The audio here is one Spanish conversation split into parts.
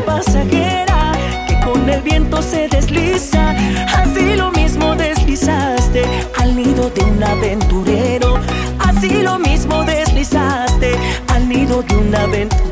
pasajera que con el viento se desliza. Así lo mismo deslizaste al nido de un aventurero. Así lo mismo deslizaste al nido de un aventurero.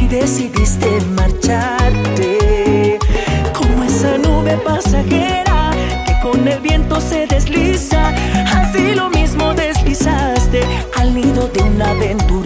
Y decidiste marcharte. Como esa nube pasajera que con el viento se desliza, así lo mismo deslizaste al nido de un aventurero.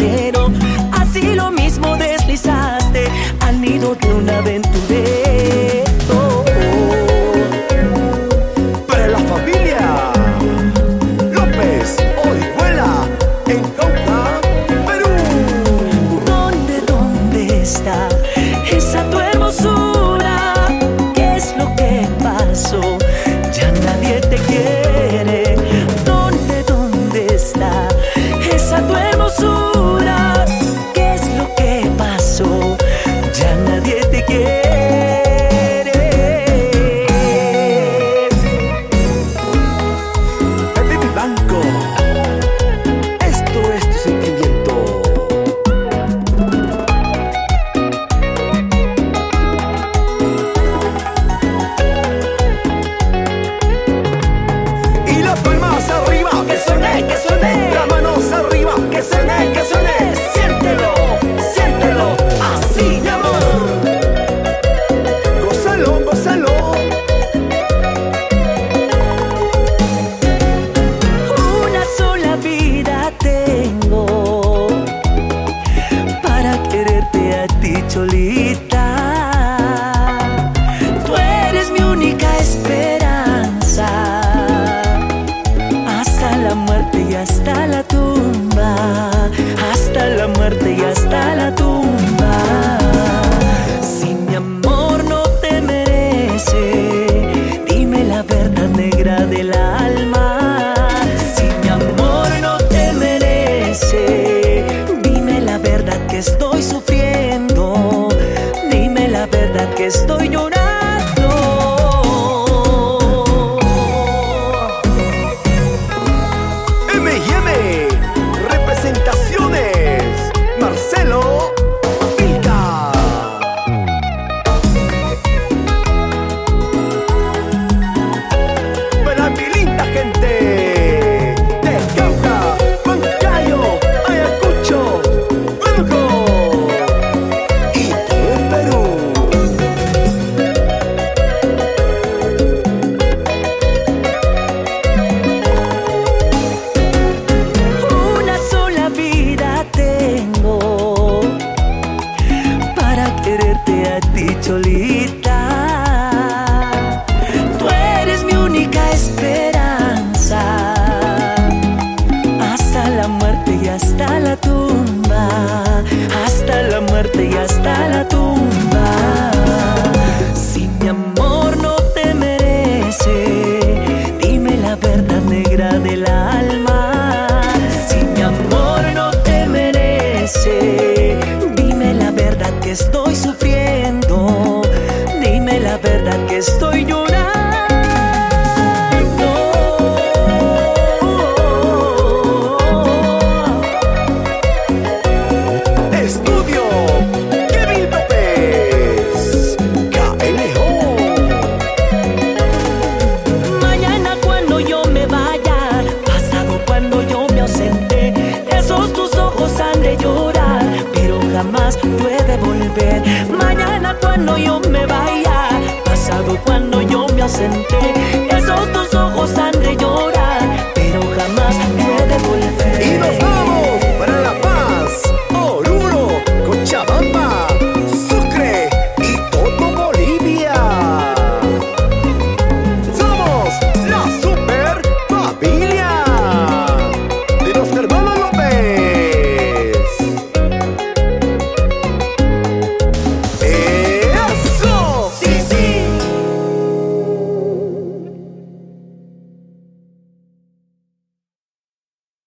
Dime la verdad que estoy llorando. estoy llorando. Estudio Kevin López, KLO. Mañana cuando yo me vaya, pasado cuando yo me ausente, esos tus ojos han de llorar, pero jamás puede volver. Mañana cuando yo me doesn't